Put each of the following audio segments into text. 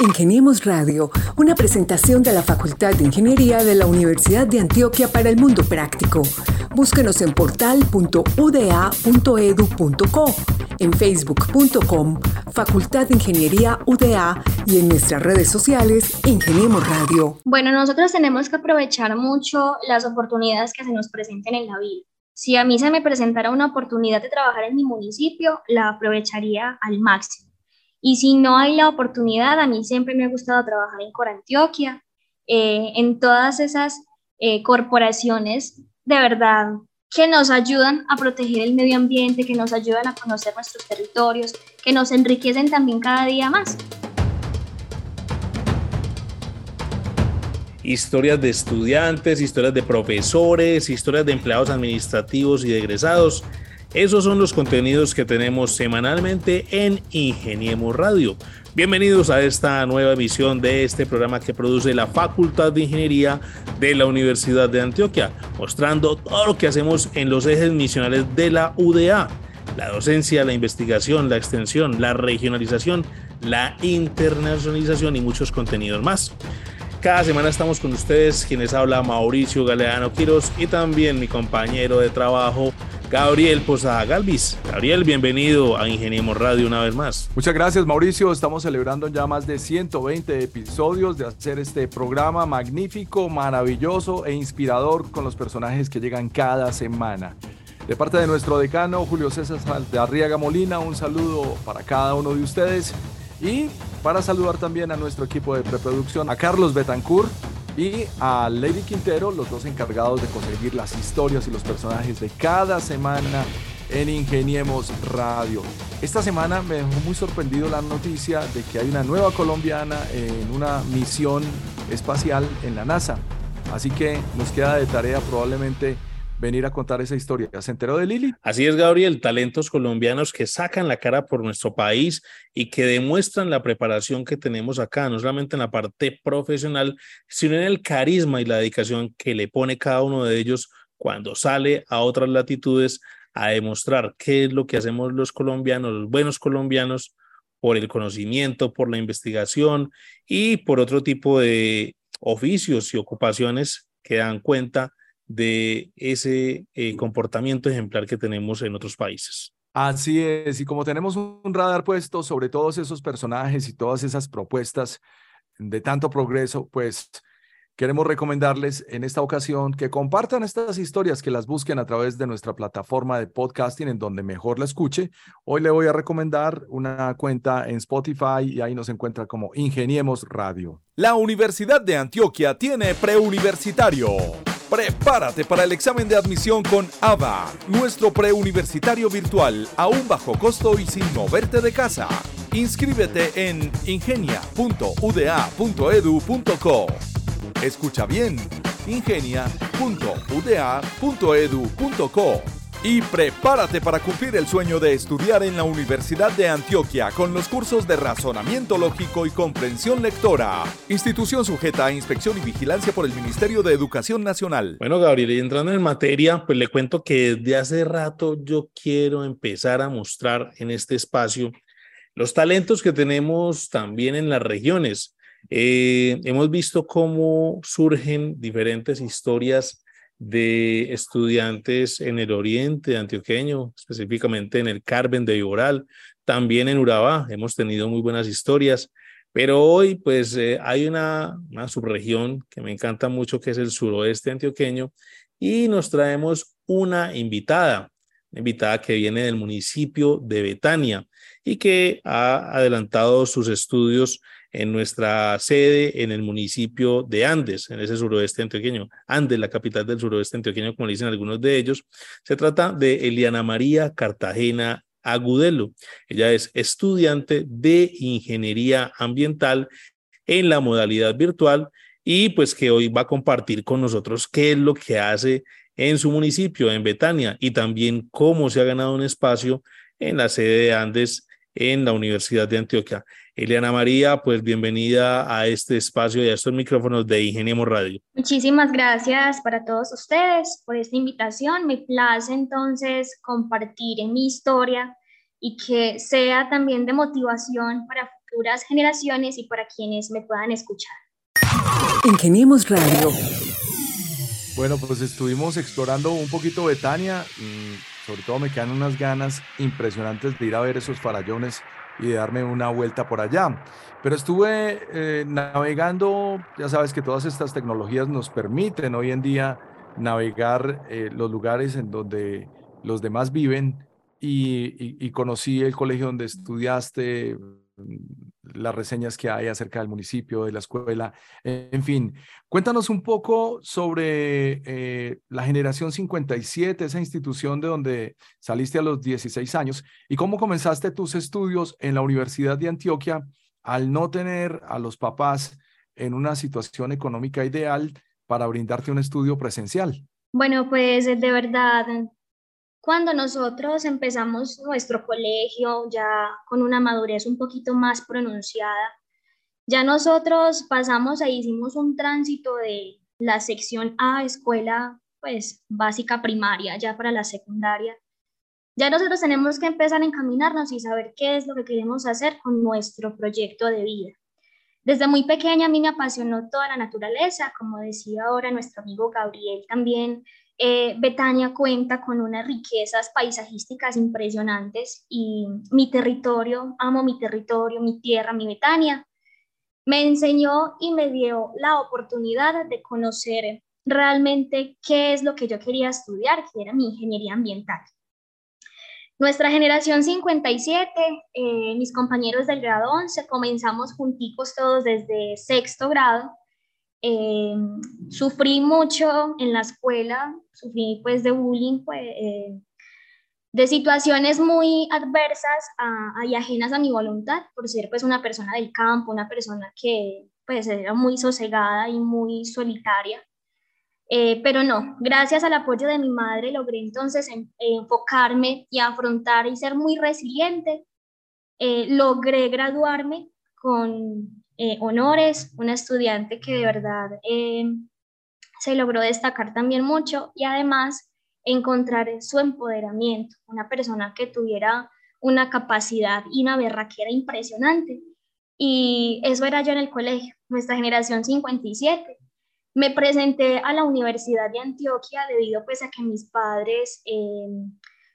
Ingeniemos Radio, una presentación de la Facultad de Ingeniería de la Universidad de Antioquia para el Mundo Práctico. Búsquenos en portal.uda.edu.co, en facebook.com, Facultad de Ingeniería UDA y en nuestras redes sociales, Ingeniemos Radio. Bueno, nosotros tenemos que aprovechar mucho las oportunidades que se nos presenten en la vida. Si a mí se me presentara una oportunidad de trabajar en mi municipio, la aprovecharía al máximo. Y si no hay la oportunidad, a mí siempre me ha gustado trabajar en Corantioquia, eh, en todas esas eh, corporaciones de verdad que nos ayudan a proteger el medio ambiente, que nos ayudan a conocer nuestros territorios, que nos enriquecen también cada día más. historias de estudiantes, historias de profesores, historias de empleados administrativos y de egresados. Esos son los contenidos que tenemos semanalmente en Ingeniemos Radio. Bienvenidos a esta nueva emisión de este programa que produce la Facultad de Ingeniería de la Universidad de Antioquia, mostrando todo lo que hacemos en los ejes misionales de la UDA, la docencia, la investigación, la extensión, la regionalización, la internacionalización y muchos contenidos más. Cada semana estamos con ustedes, quienes habla Mauricio Galeano Quiros y también mi compañero de trabajo, Gabriel Posada Galvis. Gabriel, bienvenido a Ingeniemos Radio una vez más. Muchas gracias, Mauricio. Estamos celebrando ya más de 120 episodios de hacer este programa magnífico, maravilloso e inspirador con los personajes que llegan cada semana. De parte de nuestro decano, Julio César de Arriaga Molina, un saludo para cada uno de ustedes y para saludar también a nuestro equipo de preproducción, a Carlos Betancourt y a Lady Quintero, los dos encargados de conseguir las historias y los personajes de cada semana en Ingeniemos Radio. Esta semana me dejó muy sorprendido la noticia de que hay una nueva colombiana en una misión espacial en la NASA. Así que nos queda de tarea probablemente venir a contar esa historia. ¿Se enteró de Lili? Así es, Gabriel, talentos colombianos que sacan la cara por nuestro país y que demuestran la preparación que tenemos acá, no solamente en la parte profesional, sino en el carisma y la dedicación que le pone cada uno de ellos cuando sale a otras latitudes a demostrar qué es lo que hacemos los colombianos, los buenos colombianos, por el conocimiento, por la investigación y por otro tipo de oficios y ocupaciones que dan cuenta de ese eh, comportamiento ejemplar que tenemos en otros países. Así es, y como tenemos un radar puesto sobre todos esos personajes y todas esas propuestas de tanto progreso, pues queremos recomendarles en esta ocasión que compartan estas historias, que las busquen a través de nuestra plataforma de podcasting en donde mejor la escuche. Hoy le voy a recomendar una cuenta en Spotify y ahí nos encuentra como Ingeniemos Radio. La Universidad de Antioquia tiene preuniversitario. Prepárate para el examen de admisión con AVA, nuestro preuniversitario virtual a un bajo costo y sin moverte de casa. Inscríbete en ingenia.uda.edu.co. Escucha bien, ingenia.uda.edu.co y prepárate para cumplir el sueño de estudiar en la Universidad de Antioquia con los cursos de razonamiento lógico y comprensión lectora. Institución sujeta a inspección y vigilancia por el Ministerio de Educación Nacional. Bueno, Gabriel, y entrando en materia, pues le cuento que desde hace rato yo quiero empezar a mostrar en este espacio los talentos que tenemos también en las regiones. Eh, hemos visto cómo surgen diferentes historias de estudiantes en el oriente antioqueño, específicamente en el Carmen de Iboral, también en Urabá, hemos tenido muy buenas historias, pero hoy pues eh, hay una, una subregión que me encanta mucho, que es el suroeste antioqueño, y nos traemos una invitada, una invitada que viene del municipio de Betania y que ha adelantado sus estudios en nuestra sede en el municipio de Andes, en ese suroeste antioqueño. Andes, la capital del suroeste antioqueño, como dicen algunos de ellos. Se trata de Eliana María Cartagena Agudelo. Ella es estudiante de ingeniería ambiental en la modalidad virtual y pues que hoy va a compartir con nosotros qué es lo que hace en su municipio, en Betania, y también cómo se ha ganado un espacio en la sede de Andes en la Universidad de Antioquia. Eliana María, pues bienvenida a este espacio y a estos micrófonos de Ingeniemos Radio. Muchísimas gracias para todos ustedes por esta invitación. Me place entonces compartir en mi historia y que sea también de motivación para futuras generaciones y para quienes me puedan escuchar. Ingeniemos Radio. Bueno, pues estuvimos explorando un poquito Betania y sobre todo me quedan unas ganas impresionantes de ir a ver esos farallones y de darme una vuelta por allá. Pero estuve eh, navegando, ya sabes que todas estas tecnologías nos permiten hoy en día navegar eh, los lugares en donde los demás viven y, conocí el colegio donde estudiaste, las reseñas que hay acerca del municipio, de la escuela, en fin. Cuéntanos un poco sobre eh, la generación 57, esa institución de donde saliste a los 16 años y cómo comenzaste tus estudios en la Universidad de Antioquia al no tener a los papás en una situación económica ideal para brindarte un estudio presencial. Bueno, pues de verdad, cuando nosotros empezamos nuestro colegio ya con una madurez un poquito más pronunciada, ya nosotros pasamos e hicimos un tránsito de la sección A, escuela pues básica primaria, ya para la secundaria. Ya nosotros tenemos que empezar a encaminarnos y saber qué es lo que queremos hacer con nuestro proyecto de vida. Desde muy pequeña a mí me apasionó toda la naturaleza, como decía ahora nuestro amigo Gabriel también, eh, Betania cuenta con unas riquezas paisajísticas impresionantes y mi territorio, amo mi territorio, mi tierra, mi Betania, me enseñó y me dio la oportunidad de conocer realmente qué es lo que yo quería estudiar, que era mi ingeniería ambiental. Nuestra generación 57, eh, mis compañeros del grado 11, comenzamos junticos todos desde sexto grado eh, sufrí mucho en la escuela, sufrí pues de bullying, pues, eh, de situaciones muy adversas y ajenas a mi voluntad, por ser pues una persona del campo, una persona que pues era muy sosegada y muy solitaria. Eh, pero no, gracias al apoyo de mi madre logré entonces enfocarme y afrontar y ser muy resiliente. logré graduarme con eh, honores, una estudiante que de verdad eh, se logró destacar también mucho y además encontrar su empoderamiento, una persona que tuviera una capacidad y una berraquera impresionante. Y eso era yo en el colegio, nuestra generación 57. Me presenté a la Universidad de Antioquia debido pues a que mis padres eh,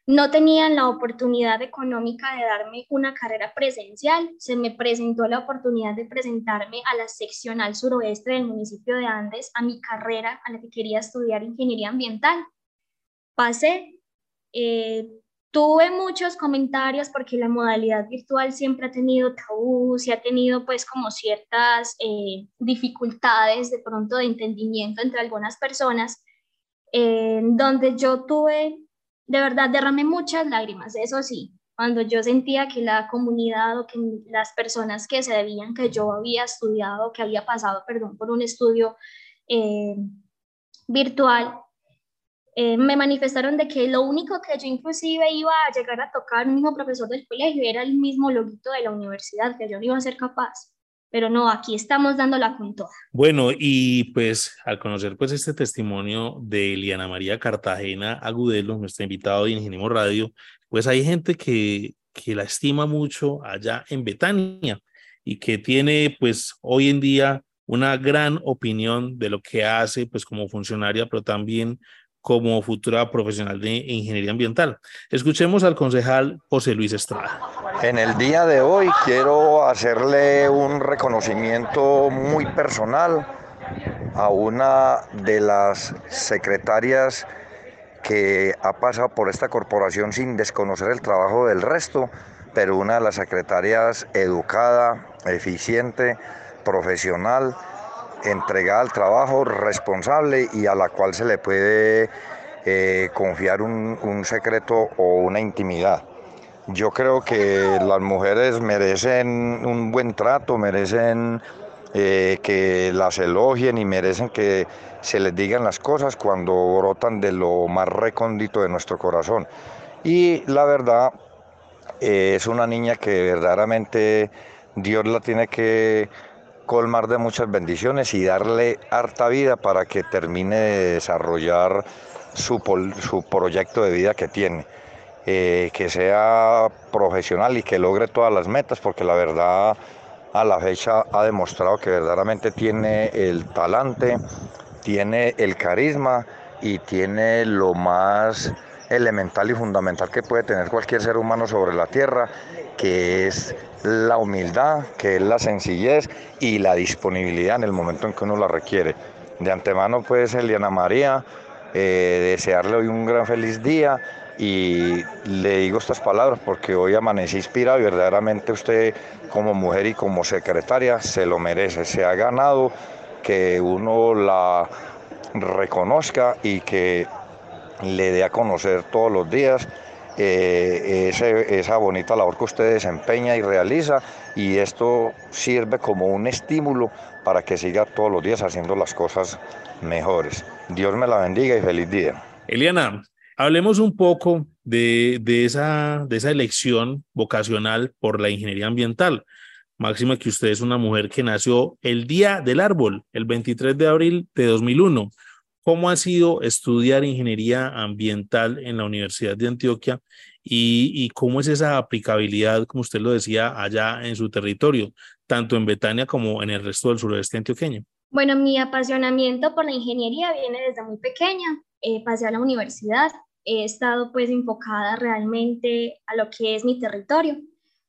no tenían la oportunidad económica de darme una carrera presencial. Se me presentó la oportunidad de presentarme a la seccional suroeste del municipio de Andes, a mi carrera a la que quería estudiar ingeniería ambiental. Pasé, eh, tuve muchos comentarios porque la modalidad virtual siempre ha tenido tabús y ha tenido pues como ciertas eh, dificultades de pronto de entendimiento entre algunas personas, eh, donde yo tuve de verdad derramé muchas lágrimas, eso sí, cuando yo sentía que la comunidad o que las personas que se debían que yo había estudiado, que había pasado, perdón, por un estudio eh, virtual, eh, me manifestaron de que lo único que yo inclusive iba a llegar a tocar, un mismo profesor del colegio, era el mismo loguito de la universidad, que yo no iba a ser capaz pero no, aquí estamos dándola con toda. Bueno, y pues al conocer pues este testimonio de Eliana María Cartagena Agudelo, nuestra invitada de Ingenimo Radio, pues hay gente que, que la estima mucho allá en Betania y que tiene pues hoy en día una gran opinión de lo que hace pues como funcionaria, pero también como futura profesional de ingeniería ambiental. Escuchemos al concejal José Luis Estrada. En el día de hoy quiero hacerle un reconocimiento muy personal a una de las secretarias que ha pasado por esta corporación sin desconocer el trabajo del resto, pero una de las secretarias educada, eficiente, profesional, entregada al trabajo, responsable y a la cual se le puede eh, confiar un, secreto o una intimidad. Yo creo que las mujeres merecen un buen trato, merecen eh, que las elogien y merecen que se les digan las cosas cuando brotan de lo más recóndito de nuestro corazón. Y la verdad, eh, es una niña que verdaderamente Dios la tiene que colmar de muchas bendiciones y darle harta vida para que termine de desarrollar su, su proyecto de vida que tiene. Eh, que sea profesional y que logre todas las metas, porque la verdad a la fecha ha demostrado que verdaderamente tiene el talante, tiene el carisma y tiene lo más elemental y fundamental que puede tener cualquier ser humano sobre la tierra, que es la humildad, que es la sencillez y la disponibilidad en el momento en que uno la requiere. De antemano, pues, Eliana María, eh, desearle hoy un gran feliz día y le digo estas palabras porque hoy amanecí inspirado y verdaderamente usted como mujer y como secretaria se lo merece, se ha ganado que uno la reconozca y que le dé a conocer todos los días eh, esa bonita labor que usted desempeña y realiza y esto sirve como un estímulo para que siga todos los días haciendo las cosas mejores. Dios me la bendiga y feliz día. Eliana, hablemos un poco de, de, esa, de esa elección vocacional por la ingeniería ambiental. Máxima que usted es una mujer que nació el día del árbol, el 23 de abril de 2001. ¿Cómo ha sido estudiar ingeniería ambiental en la Universidad de Antioquia y, cómo es esa aplicabilidad, como usted lo decía, allá en su territorio, tanto en Betania como en el resto del suroeste antioqueño? Bueno, mi apasionamiento por la ingeniería viene desde muy pequeña. Eh, pasé a la universidad, he estado pues enfocada realmente a lo que es mi territorio.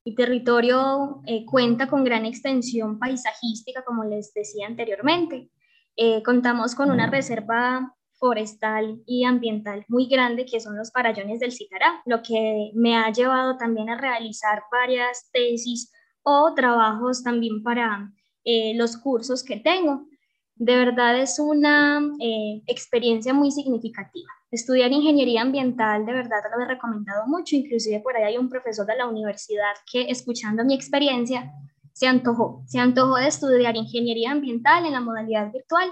Mi territorio eh, cuenta con gran extensión paisajística, como les decía anteriormente. Eh, contamos con una reserva forestal y ambiental muy grande que son los parallones del Citará, lo que me ha llevado también a realizar varias tesis o trabajos también para eh, los cursos que tengo. De verdad es una eh, experiencia muy significativa. Estudiar ingeniería ambiental de verdad lo he recomendado mucho, inclusive por ahí hay un profesor de la universidad que escuchando mi experiencia se antojó, se antojó de estudiar ingeniería ambiental en la modalidad virtual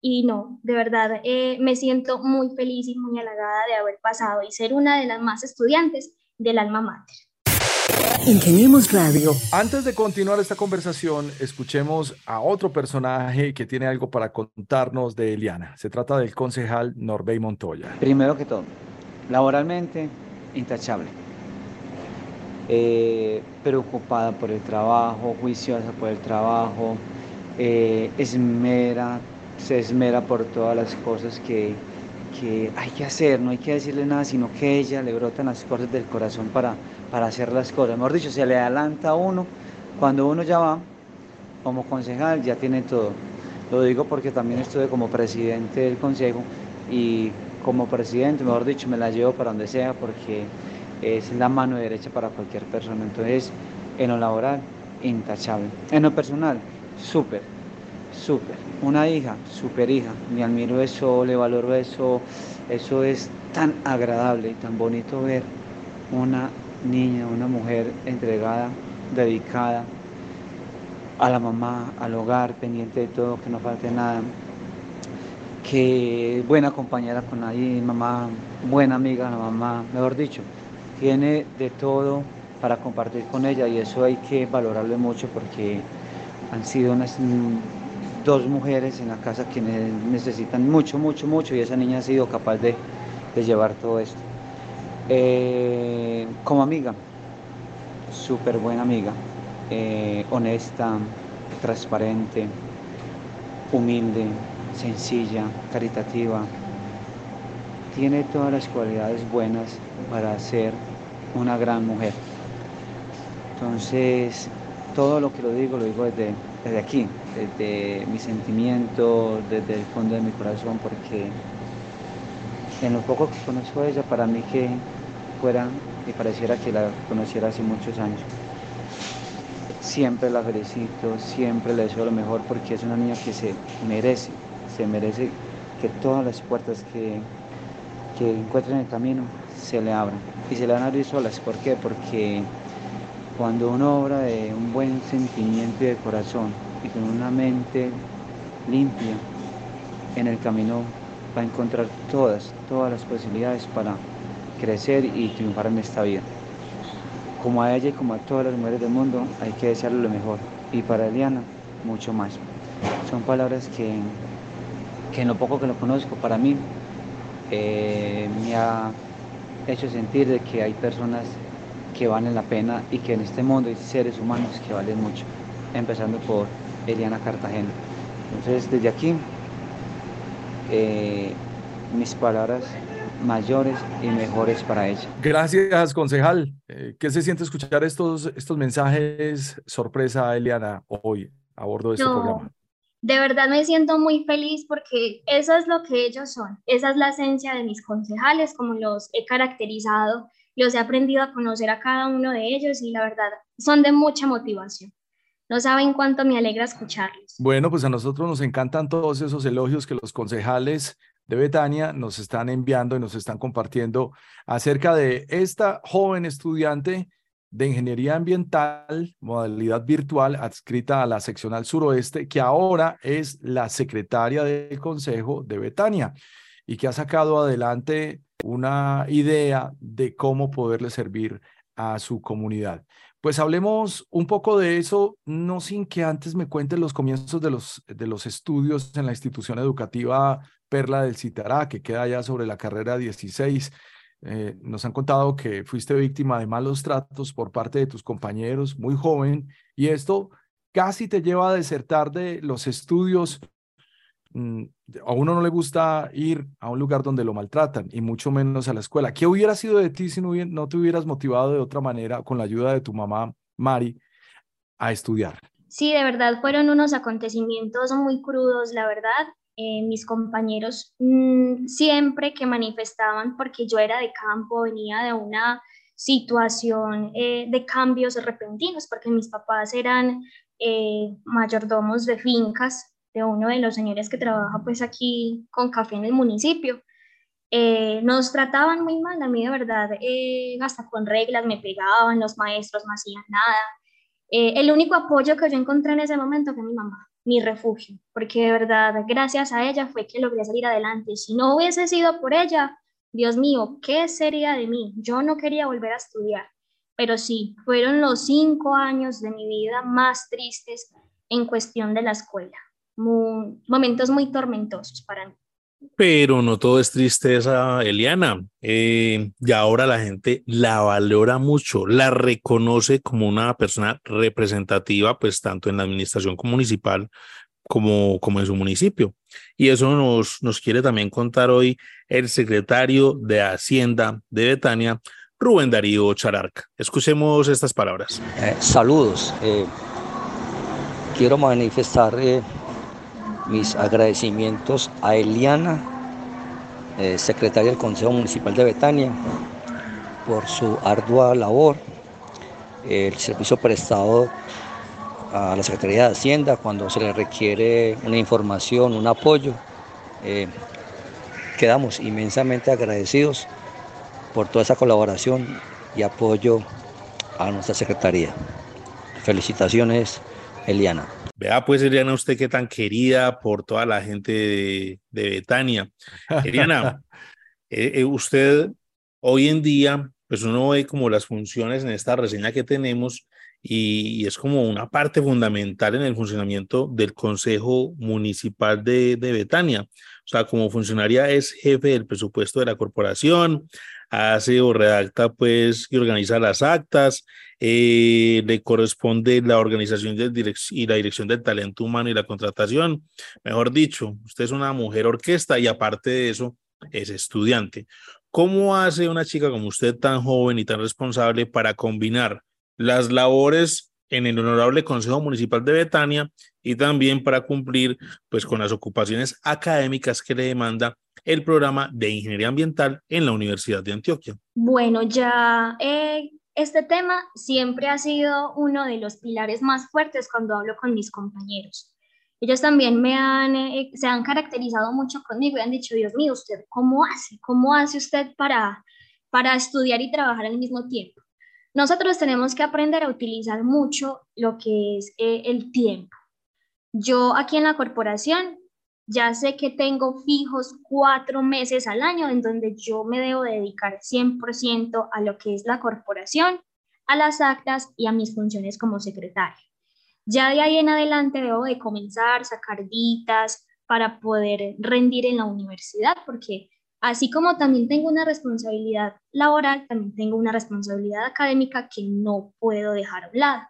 y no, de verdad eh, me siento muy feliz y muy halagada de haber pasado y ser una de las más estudiantes del alma mater. Ingeniemos Radio. Antes de continuar esta conversación, escuchemos a otro personaje que tiene algo para contarnos de Eliana. Se trata del concejal Norbey Montoya. Primero que todo, laboralmente, intachable eh, preocupada por el trabajo, juiciosa por el trabajo, eh, esmera, se esmera por todas las cosas que, hay que hacer, no hay que decirle nada, sino que ella le brotan las cosas del corazón para, para hacer las cosas. Mejor dicho, se le adelanta a uno, cuando uno ya va como concejal, ya tiene todo. Lo digo porque también estuve como presidente del consejo y como presidente, mejor dicho, me la llevo para donde sea porque es la mano derecha para cualquier persona. Entonces, en lo laboral, intachable. En lo personal, súper, súper. Una hija, súper hija. Me admiro eso, le valoro eso. Eso es tan agradable y tan bonito ver una niña, una mujer entregada, dedicada a la mamá, al hogar, pendiente de todo, que no falte nada. Que buena compañera con nadie, mamá, buena amiga la mamá, mejor dicho, tiene de todo para compartir con ella y eso hay que valorarlo mucho porque han sido unas mm, dos mujeres en la casa quienes necesitan mucho, mucho, mucho y esa niña ha sido capaz de, llevar todo esto. Eh, como amiga, súper buena amiga, eh, honesta, transparente, humilde, sencilla, caritativa, tiene todas las cualidades buenas para ser una gran mujer. Entonces, todo lo que lo digo, lo digo desde, desde aquí, desde mi sentimiento, desde el fondo de mi corazón, porque en lo poco que conozco a ella, para mí que fuera y pareciera que la conociera hace muchos años. Siempre la felicito, siempre le deseo lo mejor porque es una niña que se merece, se merece que todas las puertas que, que encuentre en el camino se le abran. Y se le van a abrir solas. ¿Por qué? Porque cuando uno obra de un buen sentimiento y de corazón y con una mente limpia, en el camino va a encontrar todas, todas las posibilidades para crecer y triunfar en esta vida. Como a ella y como a todas las mujeres del mundo, hay que desearle lo mejor. Y para Eliana, mucho más. Son palabras que, que en lo poco que lo conozco, para mí, eh, me ha hecho sentir de que hay personas que valen la pena y que en este mundo hay seres humanos que valen mucho. empezando por Eliana Cartagena. Entonces, desde aquí, eh, mis palabras mayores y mejores para ella. Gracias, concejal. Eh, ¿Qué se siente escuchar estos, estos mensajes sorpresa, Eliana, hoy a bordo de este programa? De verdad me siento muy feliz porque eso es lo que ellos son. Esa es la esencia de mis concejales, como los he caracterizado, los he aprendido a conocer a cada uno de ellos y la verdad son de mucha motivación. No saben cuánto me alegra escucharlos. Bueno, pues a nosotros nos encantan todos esos elogios que los concejales de Betania nos están enviando y nos están compartiendo acerca de esta joven estudiante de Ingeniería Ambiental, modalidad virtual, adscrita a la seccional suroeste, que ahora es la secretaria del Consejo de Betania y que ha sacado adelante una idea de cómo poderle servir a su comunidad. Pues hablemos un poco de eso, no sin que antes me cuenten los comienzos de los, de los estudios en la institución educativa Perla del Citará, que queda allá sobre la carrera 16. Eh, nos han contado que fuiste víctima de malos tratos por parte de tus compañeros, muy joven, y esto casi te lleva a desertar de los estudios. Mm, a uno no le gusta ir a un lugar donde lo maltratan, y mucho menos a la escuela. ¿Qué hubiera sido de ti si no, no te hubieras motivado de otra manera, con la ayuda de tu mamá, Mari, a estudiar? Sí, de verdad fueron unos acontecimientos muy crudos, la verdad. Eh, mis compañeros mm, siempre que manifestaban, porque yo era de campo, venía de una situación eh, de cambios repentinos, porque mis papás eran eh, mayordomos de fincas de uno de los señores que trabaja pues aquí con café en el municipio. nos trataban muy mal, a mí de verdad, hasta con reglas me pegaban, los maestros no hacían nada. el único apoyo que yo encontré en ese momento fue mi mamá mi refugio, porque de verdad, gracias a ella fue que logré salir adelante. Si no hubiese sido por ella, Dios mío, ¿qué sería de mí? Yo no quería volver a estudiar, pero sí, fueron los cinco años de mi vida más tristes en cuestión de la escuela. momentos muy tormentosos para mí. Pero no todo es tristeza, Eliana. Eh, y ahora la gente la valora mucho, la reconoce como una persona representativa, pues tanto en la administración municipal como, como en su municipio. Y eso nos, nos quiere también contar hoy el secretario de Hacienda de Betania, Rubén Darío Chararca. Escuchemos estas palabras. Eh, saludos. Eh, quiero manifestar mis agradecimientos a Eliana, eh, secretaria del Consejo Municipal de Betania, por su ardua labor, el servicio prestado a la Secretaría de Hacienda cuando se le requiere una información, un apoyo. Eh, quedamos inmensamente agradecidos por toda esa colaboración y apoyo a nuestra Secretaría. Felicitaciones, Eliana. Vea pues, Eliana, usted qué tan querida por toda la gente de, Betania. Eliana, eh, eh, usted hoy en día, pues uno ve como las funciones en esta reseña que tenemos y, es como una parte fundamental en el funcionamiento del Consejo Municipal de, de Betania. O sea, como funcionaria es jefe del presupuesto de la corporación, hace o redacta pues y organiza las actas, eh, le corresponde la organización y la dirección del talento humano y la contratación. Mejor dicho, usted es una mujer orquesta y aparte de eso es estudiante. ¿Cómo hace una chica como usted tan joven y tan responsable para combinar las labores en el honorable Consejo Municipal de Betania y también para cumplir pues con las ocupaciones académicas que le demanda el programa de ingeniería ambiental en la Universidad de Antioquia. Bueno, ya eh, este tema siempre ha sido uno de los pilares más fuertes cuando hablo con mis compañeros. Ellos también me han, eh, se han caracterizado mucho conmigo y han dicho, Dios mío, ¿usted cómo hace? ¿Cómo hace usted para, para estudiar y trabajar al mismo tiempo? Nosotros tenemos que aprender a utilizar mucho lo que es eh, el tiempo. Yo aquí en la corporación ya sé que tengo fijos cuatro meses al año en donde yo me debo dedicar 100% a lo que es la corporación, a las actas y a mis funciones como secretaria. Ya de ahí en adelante debo de comenzar a sacar ditas para poder rendir en la universidad, porque así como también tengo una responsabilidad laboral, también tengo una responsabilidad académica que no puedo dejar a un lado.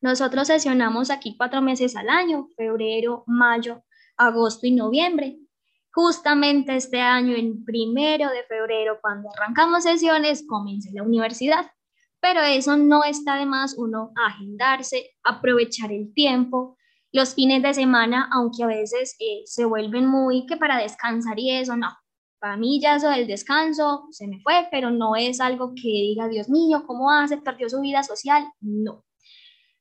Nosotros sesionamos aquí cuatro meses al año, febrero, mayo, agosto y noviembre. Justamente este año, el primero de febrero, cuando arrancamos sesiones, comienza la universidad. Pero eso no está de más uno agendarse, aprovechar el tiempo, los fines de semana, aunque a veces eh, se vuelven muy que para descansar y eso, no. Para mí ya eso del descanso se me fue, pero no es algo que diga, Dios mío, ¿cómo hace? ¿Perdió su vida social? No.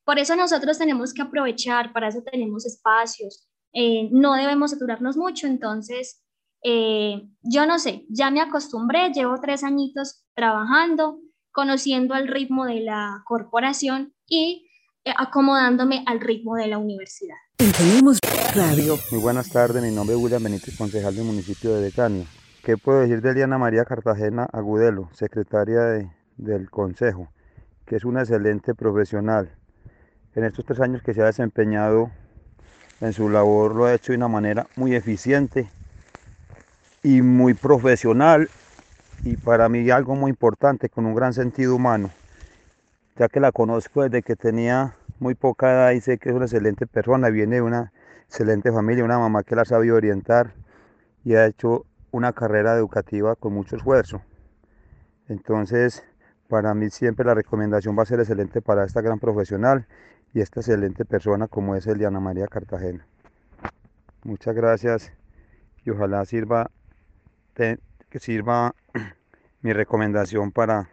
Por eso nosotros tenemos que aprovechar, para eso tenemos espacios, eh, no debemos saturarnos mucho, entonces, eh, yo no sé, ya me acostumbré, llevo tres añitos trabajando, conociendo el ritmo de la corporación y eh, acomodándome al ritmo de la universidad. Tenemos Radio. Muy buenas tardes, mi nombre es William Benítez, concejal del municipio de Betania. ¿Qué puedo decir de Eliana María Cartagena Agudelo, secretaria del Consejo, que es una excelente profesional? En estos tres años que se ha desempeñado en su labor lo ha hecho de una manera muy eficiente y muy profesional y para mí algo muy importante, con un gran sentido humano ya que la conozco desde que tenía muy poca edad y sé que es una excelente persona, viene de una excelente familia, una mamá que la sabido orientar y ha hecho una carrera educativa con mucho esfuerzo. Entonces, para mí siempre la recomendación va a ser excelente para esta gran profesional y esta excelente persona como es Eliana María Cartagena. Muchas gracias y ojalá sirva, que sirva mi recomendación para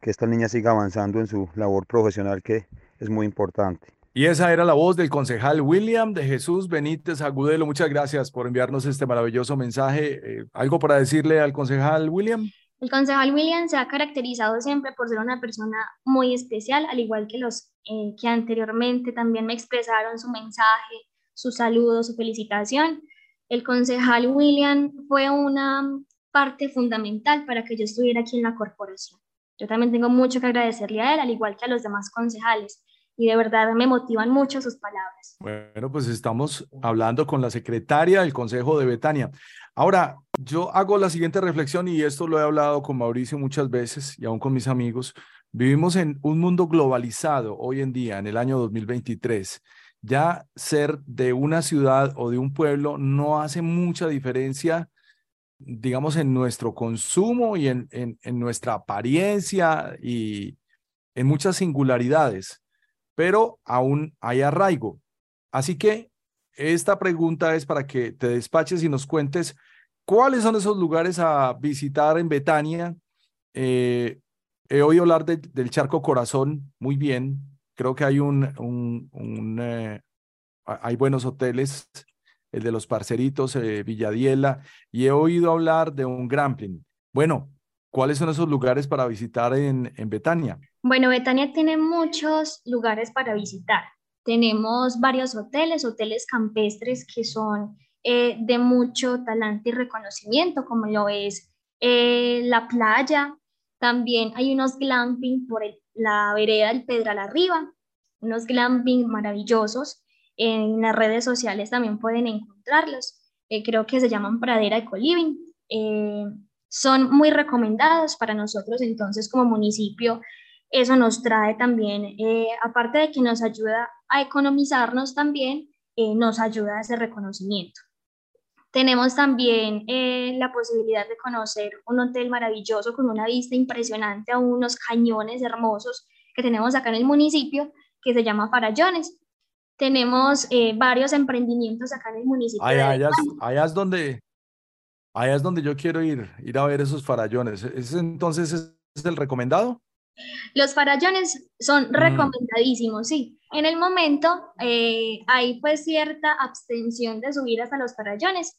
que esta niña siga avanzando en su labor profesional que es muy importante. Y esa era la voz del concejal William de Jesús Benítez Agudelo. Muchas gracias por enviarnos este maravilloso mensaje. Eh, ¿Algo para decirle al concejal William? El concejal William se ha caracterizado siempre por ser una persona muy especial, al igual que los eh, que anteriormente también me expresaron su mensaje, su saludo, su felicitación. El concejal William fue una parte fundamental para que yo estuviera aquí en la corporación. Yo también tengo mucho que agradecerle a él, al igual que a los demás concejales. Y de verdad me motivan mucho sus palabras. Bueno, pues estamos hablando con la secretaria del Consejo de Betania. Ahora, yo hago la siguiente reflexión y esto lo he hablado con Mauricio muchas veces y aún con mis amigos. Vivimos en un mundo globalizado hoy en día, en el año 2023. Ya ser de una ciudad o de un pueblo no hace mucha diferencia digamos, en nuestro consumo y en, en, nuestra apariencia y en muchas singularidades, pero aún hay arraigo. Así que esta pregunta es para que te despaches y nos cuentes cuáles son esos lugares a visitar en Betania. Eh, he oído hablar del Charco Corazón, muy bien. Creo que hay un, eh, hay buenos hoteles el de los parceritos, eh, Villadiela, y he oído hablar de un Grampling. Bueno, ¿cuáles son esos lugares para visitar en, en Betania? Bueno, Betania tiene muchos lugares para visitar. Tenemos varios hoteles, hoteles campestres que son eh, de mucho talante y reconocimiento, como lo es eh, la playa. También hay unos glamping por la vereda del Pedral arriba, unos glamping maravillosos. En las redes sociales también pueden encontrarlos. Eh, creo que se llaman Pradera Ecoliving. Eh, son muy recomendados para nosotros, entonces como municipio, eso nos trae también, eh, aparte de que nos ayuda a economizarnos también, nos ayuda a ese reconocimiento. Tenemos también la posibilidad de conocer un hotel maravilloso con una vista impresionante a unos cañones hermosos que tenemos acá en el municipio, que se llama Farallones. Tenemos eh, varios emprendimientos acá en el municipio. allá, es donde, allá es donde yo quiero ir, ir a ver esos farallones. ¿Ese entonces es el recomendado? Los farallones son mm. recomendadísimos, sí. En el momento eh, hay pues cierta abstención de subir hasta los farallones.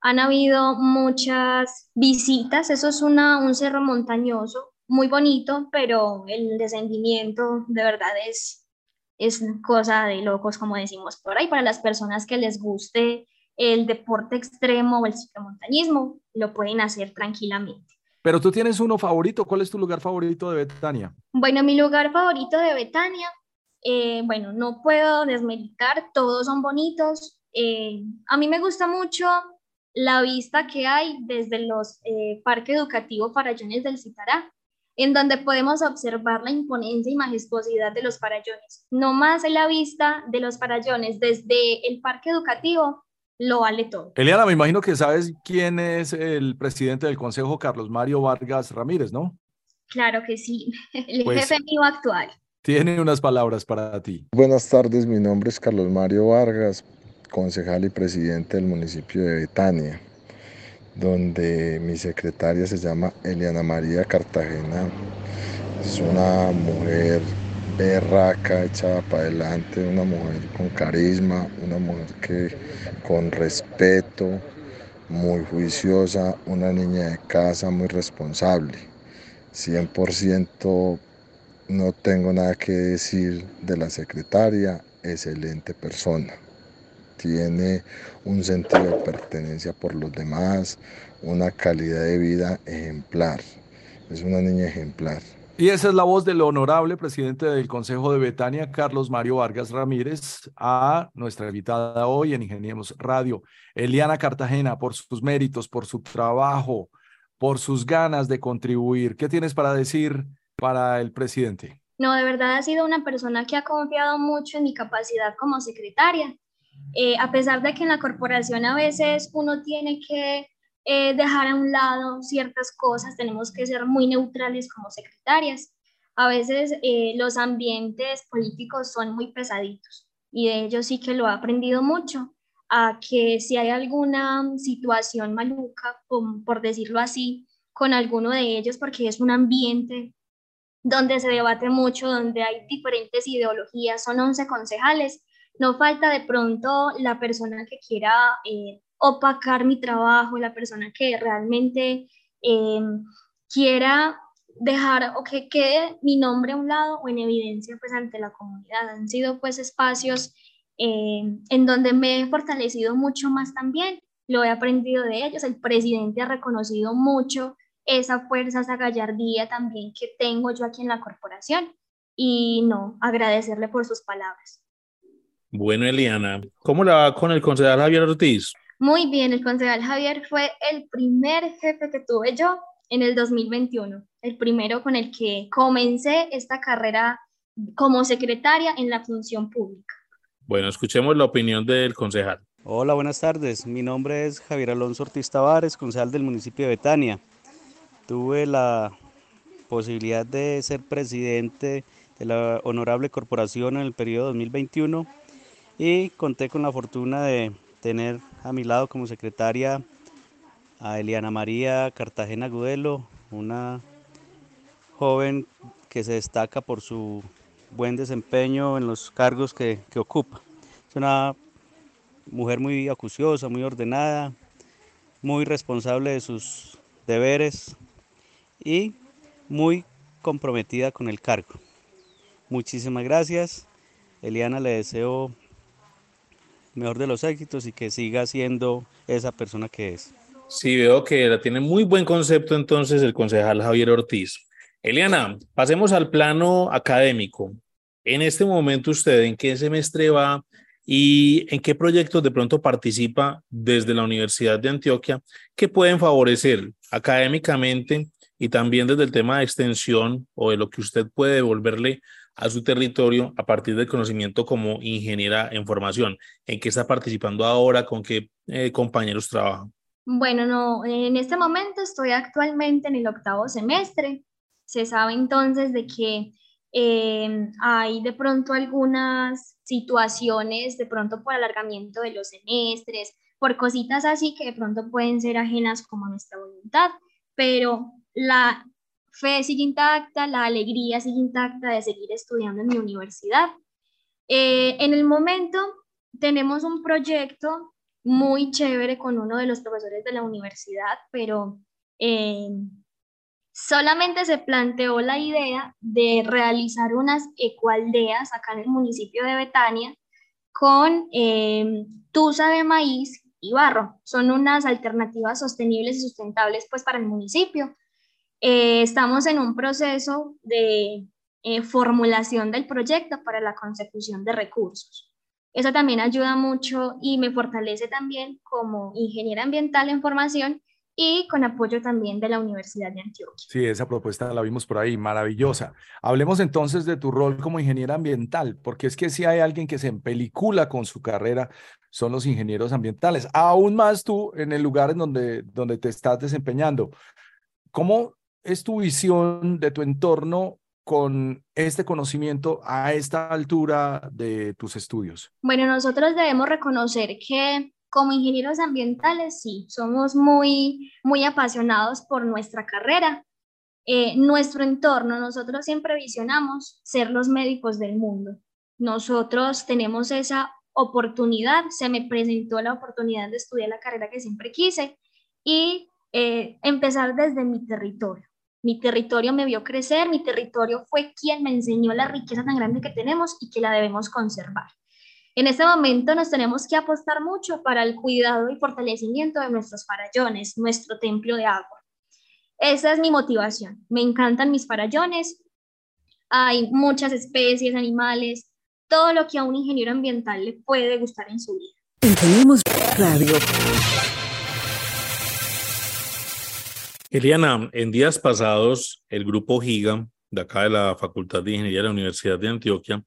Han habido muchas visitas, eso es una, un cerro montañoso muy bonito, pero el descendimiento de verdad es es cosa de locos, como decimos por ahí, para las personas que les guste el deporte extremo o el ciclomontañismo, lo pueden hacer tranquilamente. Pero tú tienes uno favorito, ¿cuál es tu lugar favorito de Betania? Bueno, mi lugar favorito de Betania, eh, bueno, no puedo desmeditar, todos son bonitos. Eh, a mí me gusta mucho la vista que hay desde los eh, Parque Educativo Farallones del Citará. en donde podemos observar la imponencia y majestuosidad de los farallones. No más en la vista de los farallones desde el parque educativo lo vale todo. Eliana, me imagino que sabes quién es el presidente del Consejo, Carlos Mario Vargas Ramírez, ¿no? Claro que sí, el pues jefe mío actual. Tiene unas palabras para ti. Buenas tardes, mi nombre es Carlos Mario Vargas, concejal y presidente del municipio de Betania donde mi secretaria se llama Eliana María Cartagena. Es una mujer berraca, echada para adelante, una mujer con carisma, una mujer que con respeto, muy juiciosa, una niña de casa muy responsable. 100% no tengo nada que decir de la secretaria, excelente persona tiene un sentido de pertenencia por los demás, una calidad de vida ejemplar. Es una niña ejemplar. Y esa es la voz del honorable presidente del Consejo de Betania, Carlos Mario Vargas Ramírez, a nuestra invitada hoy en Ingeniemos Radio, Eliana Cartagena, por sus méritos, por su trabajo, por sus ganas de contribuir. ¿Qué tienes para decir para el presidente? No, de verdad ha sido una persona que ha confiado mucho en mi capacidad como secretaria eh, a pesar de que en la corporación a veces uno tiene que eh, dejar a un lado ciertas cosas, tenemos que ser muy neutrales como secretarias. A veces eh, los ambientes políticos son muy pesaditos y de ello sí que lo he aprendido mucho, a que si hay alguna situación maluca, por decirlo así, con alguno de ellos, porque es un ambiente donde se debate mucho, donde hay diferentes ideologías, son 11 concejales, no falta de pronto la persona que quiera eh, opacar mi trabajo, la persona que realmente eh, quiera dejar o que quede mi nombre a un lado o en evidencia pues ante la comunidad. Han sido pues espacios eh, en donde me he fortalecido mucho más también, lo he aprendido de ellos, el presidente ha reconocido mucho esa fuerza, esa gallardía también que tengo yo aquí en la corporación y no, agradecerle por sus palabras. Bueno, Eliana, ¿cómo la va con el concejal Javier Ortiz? Muy bien, el concejal Javier fue el primer jefe que tuve yo en el 2021, el primero con el que comencé esta carrera como secretaria en la función pública. Bueno, escuchemos la opinión del concejal. Hola, buenas tardes. Mi nombre es Javier Alonso Ortiz Tavares, concejal del municipio de Betania. Tuve la posibilidad de ser presidente de la honorable corporación en el periodo 2021 y conté con la fortuna de tener a mi lado como secretaria a Eliana María Cartagena Gudelo, una joven que se destaca por su buen desempeño en los cargos que, que ocupa. Es una mujer muy acuciosa, muy ordenada, muy responsable de sus deberes y muy comprometida con el cargo. Muchísimas gracias. Eliana le deseo mejor de los éxitos y que siga siendo esa persona que es. Sí, veo que la tiene muy buen concepto entonces el concejal Javier Ortiz. Eliana, pasemos al plano académico. En este momento usted, ¿en qué semestre va y en qué proyectos de pronto participa desde la Universidad de Antioquia que pueden favorecer académicamente y también desde el tema de extensión o de lo que usted puede devolverle a su territorio a partir del conocimiento como ingeniera en formación? ¿En qué está participando ahora? ¿Con qué eh, compañeros trabaja? Bueno, no, en este momento estoy actualmente en el octavo semestre. Se sabe entonces de que eh, hay de pronto algunas situaciones, de pronto por alargamiento de los semestres, por cositas así que de pronto pueden ser ajenas como a nuestra voluntad, pero la fe sigue intacta, la alegría sigue intacta de seguir estudiando en mi universidad. Eh, en el momento tenemos un proyecto muy chévere con uno de los profesores de la universidad, pero eh, solamente se planteó la idea de realizar unas ecoaldeas acá en el municipio de Betania con eh, tusa de maíz y barro. Son unas alternativas sostenibles y sustentables pues para el municipio. Eh, estamos en un proceso de eh, formulación del proyecto para la consecución de recursos. Eso también ayuda mucho y me fortalece también como ingeniera ambiental en formación y con apoyo también de la Universidad de Antioquia. Sí, esa propuesta la vimos por ahí, maravillosa. Hablemos entonces de tu rol como ingeniera ambiental, porque es que si hay alguien que se empelicula con su carrera, son los ingenieros ambientales. Aún más tú en el lugar en donde, donde te estás desempeñando. ¿Cómo es tu visión de tu entorno con este conocimiento a esta altura de tus estudios? Bueno, nosotros debemos reconocer que como ingenieros ambientales, sí, somos muy, muy apasionados por nuestra carrera. Eh, nuestro entorno, nosotros siempre visionamos ser los médicos del mundo. Nosotros tenemos esa oportunidad, se me presentó la oportunidad de estudiar la carrera que siempre quise y eh, empezar desde mi territorio. Mi territorio me vio crecer, mi territorio fue quien me enseñó la riqueza tan grande que tenemos y que la debemos conservar. En este momento nos tenemos que apostar mucho para el cuidado y fortalecimiento de nuestros farallones, nuestro templo de agua. Esa es mi motivación. Me encantan mis farallones. Hay muchas especies, animales, todo lo que a un ingeniero ambiental le puede gustar en su vida. Ingeniemos Radio. Eliana, en días pasados, el grupo GIGA, de acá de la Facultad de Ingeniería de la Universidad de Antioquia,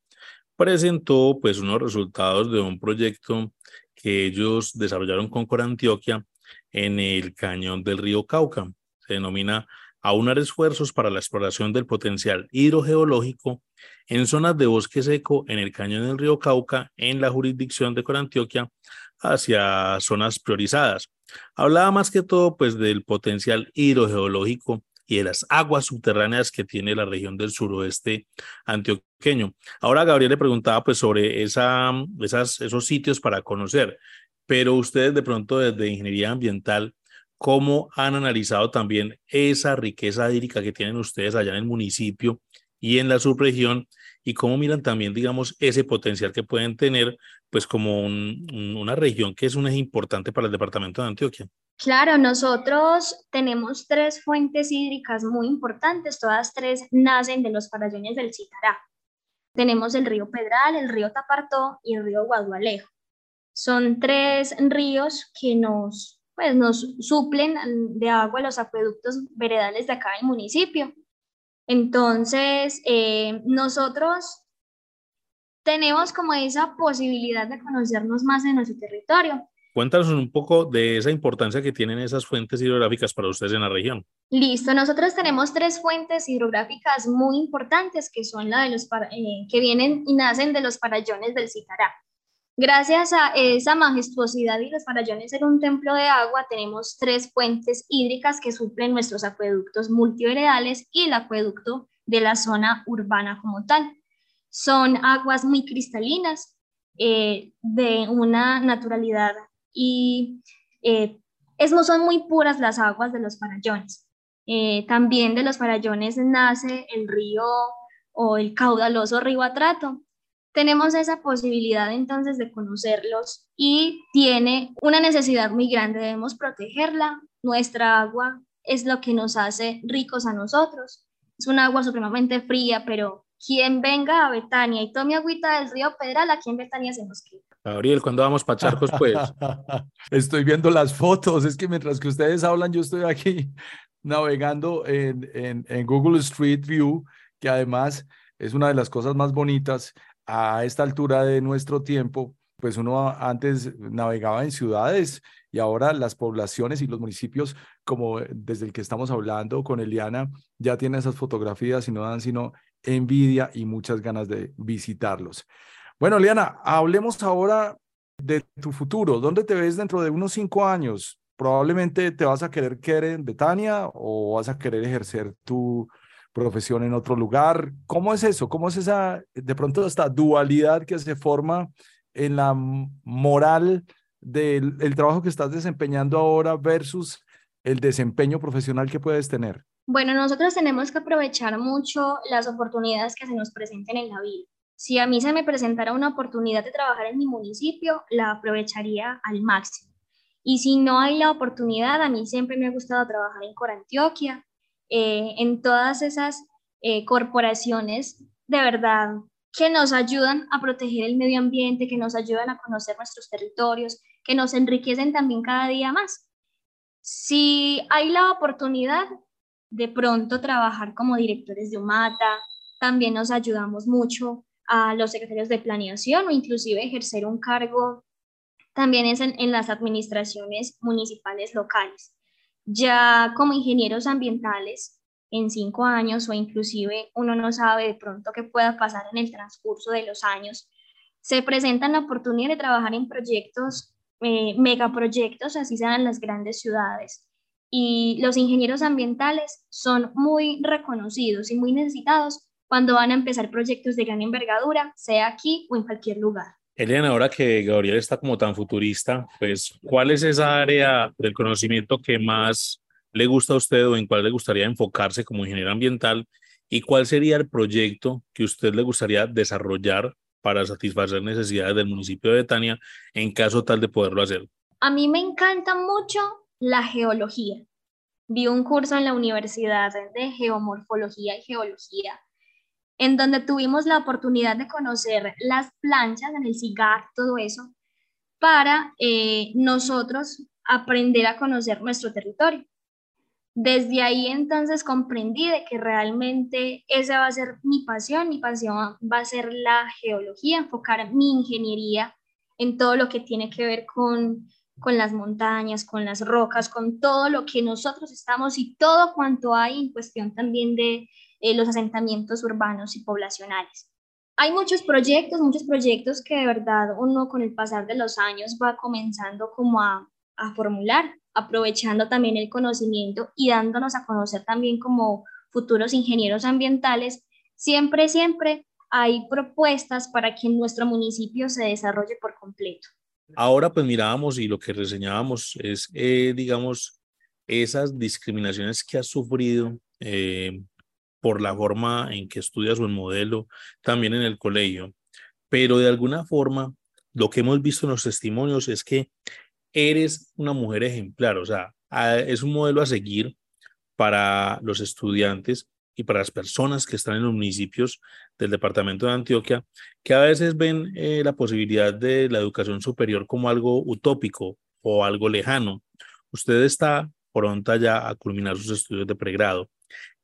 presentó pues unos resultados de un proyecto que ellos desarrollaron con Corantioquia en el cañón del río Cauca. Se denomina aunar esfuerzos para la exploración del potencial hidrogeológico en zonas de bosque seco en el cañón del río Cauca en la jurisdicción de Corantioquia hacia zonas priorizadas. Hablaba más que todo pues del potencial hidrogeológico y de las aguas subterráneas que tiene la región del suroeste antioqueño. Ahora Gabriel le preguntaba pues sobre esa, esas, esos sitios para conocer, pero ustedes de pronto desde ingeniería ambiental, ¿cómo han analizado también esa riqueza hídrica que tienen ustedes allá en el municipio y en la subregión? Y cómo miran también, digamos, ese potencial que pueden tener, pues como una región que es un eje importante para el departamento de Antioquia. Claro, nosotros tenemos tres fuentes hídricas muy importantes, todas tres nacen de los farallones del Citará. Tenemos el río Pedral, el río Tapartó y el río Guadualejo. Son tres ríos que nos, pues, nos suplen de agua los acueductos veredales de acá del municipio. Entonces, eh, nosotros tenemos como esa posibilidad de conocernos más en nuestro territorio. Cuéntanos un poco de esa importancia que tienen esas fuentes hidrográficas para ustedes en la región. Listo, nosotros tenemos tres fuentes hidrográficas muy importantes que son la de los eh, que vienen y nacen de los farallones del Citará. Gracias a esa majestuosidad y los farallones en un templo de agua, tenemos tres fuentes hídricas que suplen nuestros acueductos multiveredales y el acueducto de la zona urbana como tal. Son aguas muy cristalinas, eh, de una naturalidad y eh, es, son muy puras las aguas de los farallones. Eh, también de los farallones nace el río o el caudaloso río Atrato. Tenemos esa posibilidad entonces de conocerlos y tiene una necesidad muy grande, debemos protegerla. Nuestra agua es lo que nos hace ricos a nosotros. Es un agua supremamente fría, pero quien venga a Betania y tome agüita del río Pedral, aquí en Betania se nos queda. Gabriel, ¿cuándo vamos para Charcos, pues? estoy viendo las fotos, es que mientras que ustedes hablan, yo estoy aquí navegando en, en, en Google Street View, que además es una de las cosas más bonitas a esta altura de nuestro tiempo, pues uno antes navegaba en ciudades y ahora las poblaciones y los municipios, como desde el que estamos hablando con Eliana, ya tienen esas fotografías y no dan sino envidia y muchas ganas de visitarlos. Bueno, Liana, hablemos ahora de tu futuro. ¿Dónde te ves dentro de unos cinco años? Probablemente te vas a querer quedar en Betania o vas a querer ejercer tu profesión en otro lugar. ¿Cómo es eso? ¿Cómo es esa, de pronto, esta dualidad que se forma en la moral del el trabajo que estás desempeñando ahora versus el desempeño profesional que puedes tener? Bueno, nosotros tenemos que aprovechar mucho las oportunidades que se nos presenten en la vida. Si a mí se me presentara una oportunidad de trabajar en mi municipio, la aprovecharía al máximo. Y si no hay la oportunidad, a mí siempre me ha gustado trabajar en Corantioquia, eh, en todas esas eh, corporaciones de verdad que nos ayudan a proteger el medio ambiente, que nos ayudan a conocer nuestros territorios, que nos enriquecen también cada día más. Si hay la oportunidad de pronto trabajar como directores de UMATA, también nos ayudamos mucho a los secretarios de planeación o inclusive ejercer un cargo también es en, en las administraciones municipales locales. Ya como ingenieros ambientales, en cinco años o inclusive uno no sabe de pronto qué pueda pasar en el transcurso de los años, se presentan la oportunidad de trabajar en proyectos, eh, megaproyectos, así sean las grandes ciudades. Y los ingenieros ambientales son muy reconocidos y muy necesitados cuando van a empezar proyectos de gran envergadura, sea aquí o en cualquier lugar. Eliana, ahora que Gabriel está como tan futurista, pues, ¿cuál es esa área del conocimiento que más le gusta a usted o en cuál le gustaría enfocarse como ingeniero ambiental? ¿Y cuál sería el proyecto que usted le gustaría desarrollar para satisfacer necesidades del municipio de Betania en caso tal de poderlo hacer? A mí me encanta mucho la geología. Vi un curso en la Universidad de Geomorfología y Geología en donde tuvimos la oportunidad de conocer las planchas en el CIGAR, todo eso, para eh, nosotros aprender a conocer nuestro territorio. Desde ahí entonces comprendí de que realmente esa va a ser mi pasión, mi pasión va a ser la geología, enfocar mi ingeniería en todo lo que tiene que ver con, con las montañas, con las rocas, con todo lo que nosotros estamos y todo cuanto hay en cuestión también de, eh, los asentamientos urbanos y poblacionales. Hay muchos proyectos, muchos proyectos que de verdad uno con el pasar de los años va comenzando como a, a formular, aprovechando también el conocimiento y dándonos a conocer también como futuros ingenieros ambientales. Siempre, siempre hay propuestas para que nuestro municipio se desarrolle por completo. Ahora pues mirábamos y lo que reseñábamos es, eh, digamos, esas discriminaciones que ha sufrido eh, por la forma en que estudia su modelo, también en el colegio. Pero de alguna forma, lo que hemos visto en los testimonios es que eres una mujer ejemplar, o sea, es un modelo a seguir para los estudiantes y para las personas que están en los municipios del departamento de Antioquia, que a veces ven eh, la posibilidad de la educación superior como algo utópico o algo lejano. Usted está pronta ya a culminar sus estudios de pregrado.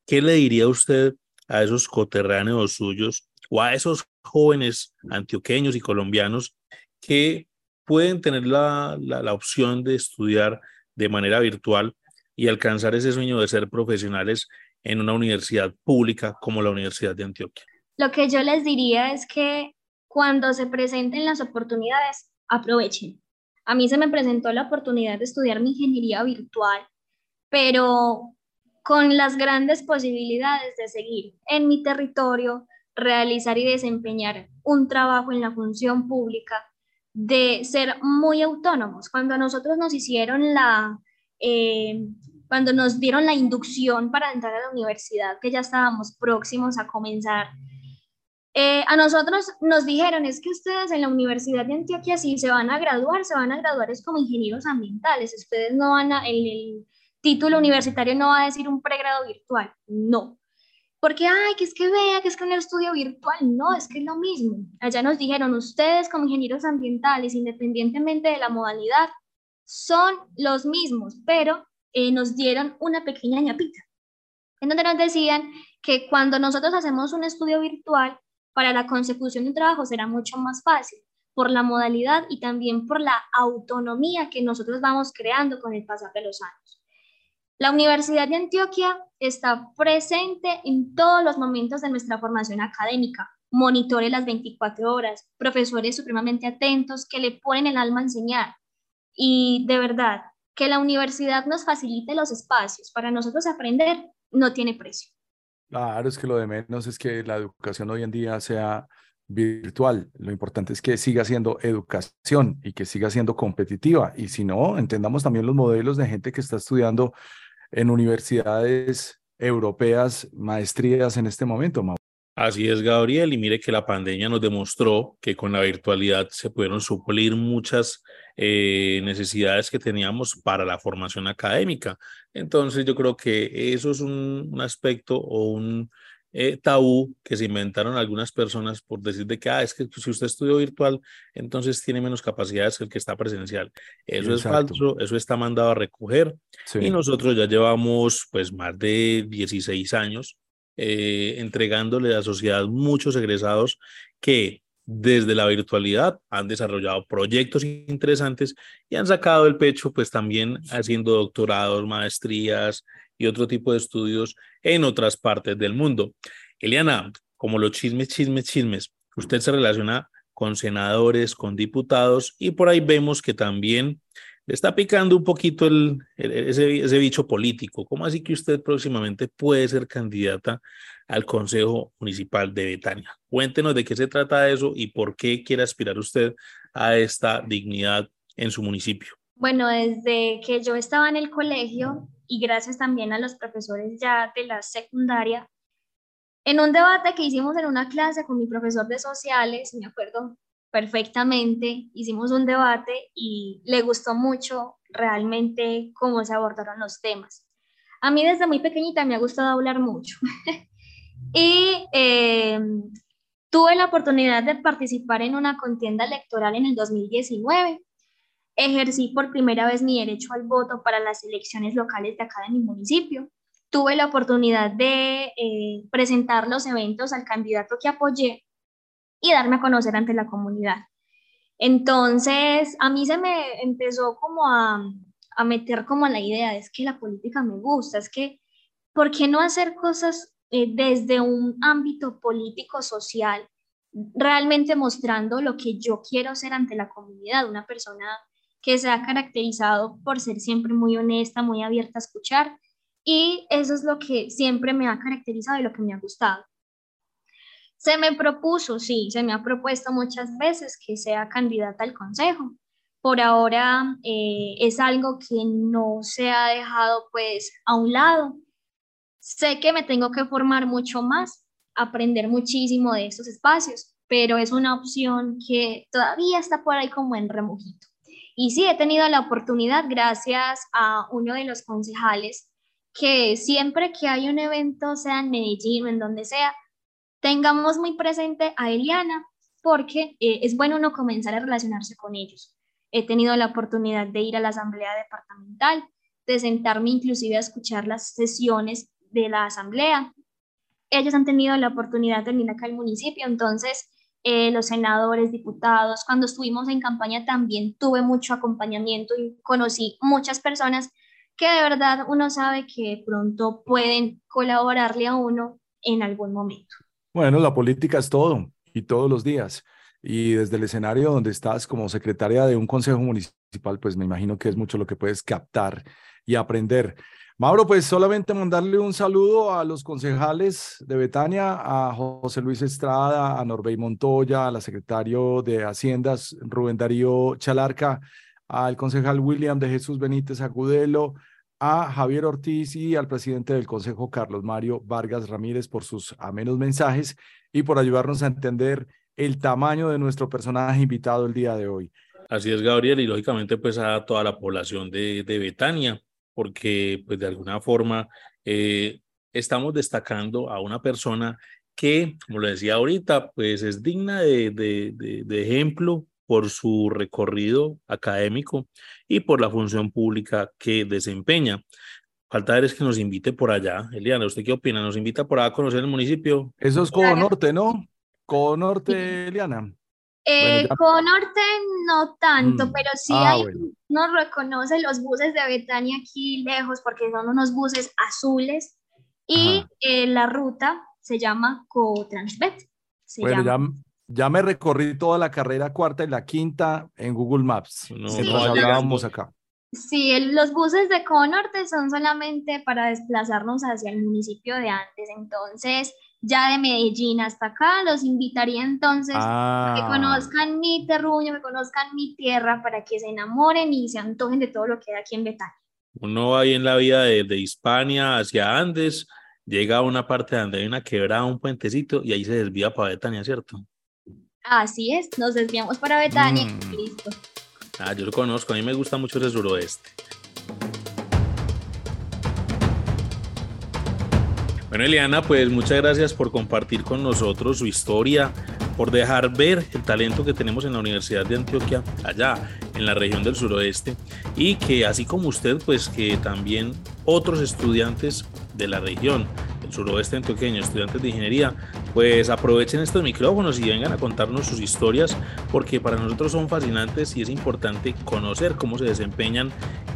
¿Qué le diría usted a esos coterráneos suyos o a esos jóvenes antioqueños y colombianos que pueden tener la, opción de estudiar de manera virtual y alcanzar ese sueño de ser profesionales en una universidad pública como la Universidad de Antioquia? Lo que yo les diría es que cuando se presenten las oportunidades, aprovechen. A mí se me presentó la oportunidad de estudiar mi ingeniería virtual, pero con las grandes posibilidades de seguir en mi territorio, realizar y desempeñar un trabajo en la función pública, de ser muy autónomos. Cuando nosotros nos hicieron la, eh, cuando nos dieron la inducción para entrar a la universidad, que ya estábamos próximos a comenzar, eh, a nosotros nos dijeron, es que ustedes en la Universidad de Antioquia, si se van a graduar, se van a graduar es como ingenieros ambientales, ustedes no van a, título universitario no va a decir un pregrado virtual, no. Porque, ay, que es que vea, que es que un estudio virtual, no, es que es lo mismo. Allá nos dijeron, ustedes como ingenieros ambientales, independientemente de la modalidad, son los mismos, pero eh, nos dieron una pequeña ñapita, en donde nos decían que cuando nosotros hacemos un estudio virtual, para la consecución de un trabajo será mucho más fácil por la modalidad y también por la autonomía que nosotros vamos creando con el pasar de los años. La Universidad de Antioquia está presente en todos los momentos de nuestra formación académica, monitores las 24 horas, profesores supremamente atentos que le ponen el alma a enseñar. Y de verdad, que la universidad nos facilite los espacios para nosotros aprender no tiene precio. Claro, es que lo de menos es que la educación hoy en día sea virtual. Lo importante es que siga siendo educación y que siga siendo competitiva. Y si no, entendamos también los modelos de gente que está estudiando en universidades europeas maestrías en este momento. Así es, Gabriel, y mire que la pandemia nos demostró que con la virtualidad se pudieron suplir muchas eh, necesidades que teníamos para la formación académica. Entonces, yo creo que eso es un, aspecto o un, eh, tabú que se inventaron algunas personas por decir de que, ah, es que si usted estudió virtual, entonces tiene menos capacidades que el que está presencial. Eso es falso, eso está mandado a recoger. Y nosotros ya llevamos pues más de 16 años eh, entregándole a la sociedad muchos egresados que desde la virtualidad han desarrollado proyectos interesantes y han sacado el pecho pues también haciendo doctorados, maestrías y otro tipo de estudios en otras partes del mundo. Eliana, como los chismes, chismes, chismes, usted se relaciona con senadores, con diputados y por ahí vemos que también le está picando un poquito el, ese, ese bicho político. ¿Cómo así que usted próximamente puede ser candidata al Consejo Municipal de Betania? Cuéntenos de qué se trata eso y por qué quiere aspirar usted a esta dignidad en su municipio. Bueno, desde que yo estaba en el colegio y gracias también a los profesores ya de la secundaria, en un debate que hicimos en una clase con mi profesor de sociales, me acuerdo perfectamente, hicimos un debate y le gustó mucho realmente cómo se abordaron los temas. A mí desde muy pequeñita me ha gustado hablar mucho y eh, tuve la oportunidad de participar en una contienda electoral en el 2019. Ejercí por primera vez mi derecho al voto para las elecciones locales de acá de mi municipio. Tuve la oportunidad de eh, presentar los eventos al candidato que apoyé y darme a conocer ante la comunidad. Entonces, a mí se me empezó como a, a meter como la idea, es que la política me gusta, es que, ¿por qué no hacer cosas eh, desde un ámbito político, social, realmente mostrando lo que yo quiero ser ante la comunidad, una persona que se ha caracterizado por ser siempre muy honesta, muy abierta a escuchar, y eso es lo que siempre me ha caracterizado y lo que me ha gustado. Se me propuso, sí, se me ha propuesto muchas veces que sea candidata al consejo. Por ahora eh, es algo que no se ha dejado pues a un lado. Sé que me tengo que formar mucho más, aprender muchísimo de estos espacios, pero es una opción que todavía está por ahí como en remojito. Y sí, he tenido la oportunidad gracias a uno de los concejales que siempre que hay un evento, sea en Medellín o en donde sea, tengamos muy presente a Eliana porque eh, es bueno uno comenzar a relacionarse con ellos. He tenido la oportunidad de ir a la asamblea departamental, de sentarme inclusive a escuchar las sesiones de la asamblea. Ellos han tenido la oportunidad de venir acá al municipio, entonces eh, los senadores, diputados, cuando estuvimos en campaña también tuve mucho acompañamiento y conocí muchas personas que de verdad uno sabe que pronto pueden colaborarle a uno en algún momento. Bueno, la política es todo y todos los días. Y desde el escenario donde estás como secretaria de un consejo municipal, pues me imagino que es mucho lo que puedes captar y aprender. Mauro, pues solamente mandarle un saludo a los concejales de Betania, a José Luis Estrada, a Norbey Montoya, al secretario de Haciendas, Rubén Darío Chalarca, al concejal William de Jesús Benítez Agudelo, a Javier Ortiz y al presidente del Consejo, Carlos Mario Vargas Ramírez, por sus amenos mensajes y por ayudarnos a entender el tamaño de nuestro personaje invitado el día de hoy. Así es, Gabriel, y lógicamente pues a toda la población de, de Betania, porque pues de alguna forma eh, estamos destacando a una persona que, como lo decía ahorita, pues es digna de, de, de ejemplo por su recorrido académico y por la función pública que desempeña. Falta es que nos invite por allá. Eliana, ¿usted qué opina? ¿Nos invita por allá a conocer el municipio? Eso es Codo Norte, ¿no? Codo Norte, Eliana. Eh, Codo Norte no tanto, mm. pero sí ah, hay, nos reconoce los buses de Betania aquí lejos porque son unos buses azules y eh, la ruta se llama Co-Transbet. Bueno, ya, ya me recorrí toda la carrera cuarta y la quinta en Google Maps. No, hablábamos acá. Sí, los buses de Conorte son solamente para desplazarnos hacia el municipio de antes. Entonces, ya de Medellín hasta acá, los invitaría entonces a que ah. conozcan mi terruño, que conozcan mi tierra, para que se enamoren y se antojen de todo lo que hay aquí en Betania. Uno ahí en la vida de, de Hispania hacia Andes, llega a una parte donde hay una quebrada, un puentecito, y ahí se desvía para Betania, ¿cierto? Así es, nos desviamos para Betania mm. listo. Ah, yo lo conozco, a mí me gusta mucho ese suroeste. Bueno, Eliana, pues muchas gracias por compartir con nosotros su historia, por dejar ver el talento que tenemos en la Universidad de Antioquia, allá en la región del suroeste, y que así como usted, pues que también otros estudiantes de la región del suroeste antioqueño, estudiantes de ingeniería, pues aprovechen estos micrófonos y vengan a contarnos sus historias, porque para nosotros son fascinantes y es importante conocer cómo se desempeñan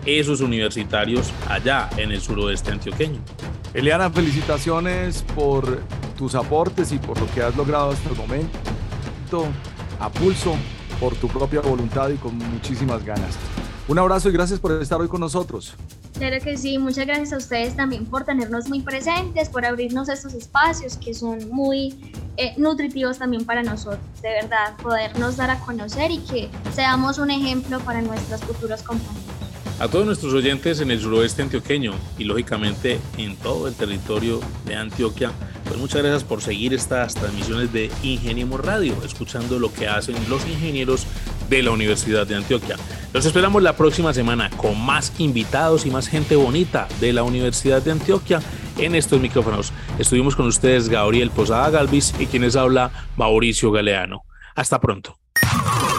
esos universitarios allá en el suroeste antioqueño. Eliana, felicitaciones por tus aportes y por lo que has logrado hasta el momento, a pulso, por tu propia voluntad y con muchísimas ganas. Un abrazo y gracias por estar hoy con nosotros. Claro que sí, muchas gracias a ustedes también por tenernos muy presentes, por abrirnos estos espacios que son muy eh, nutritivos también para nosotros, de verdad, podernos dar a conocer y que seamos un ejemplo para nuestros futuros compañeros a todos nuestros oyentes en el suroeste antioqueño y lógicamente en todo el territorio de Antioquia, pues muchas gracias por seguir estas transmisiones de Ingeniemos Radio, escuchando lo que hacen los ingenieros de la Universidad de Antioquia. Los esperamos la próxima semana con más invitados y más gente bonita de la Universidad de Antioquia en estos micrófonos. Estuvimos con ustedes Gabriel Posada Galvis y quienes habla Mauricio Galeano. Hasta pronto.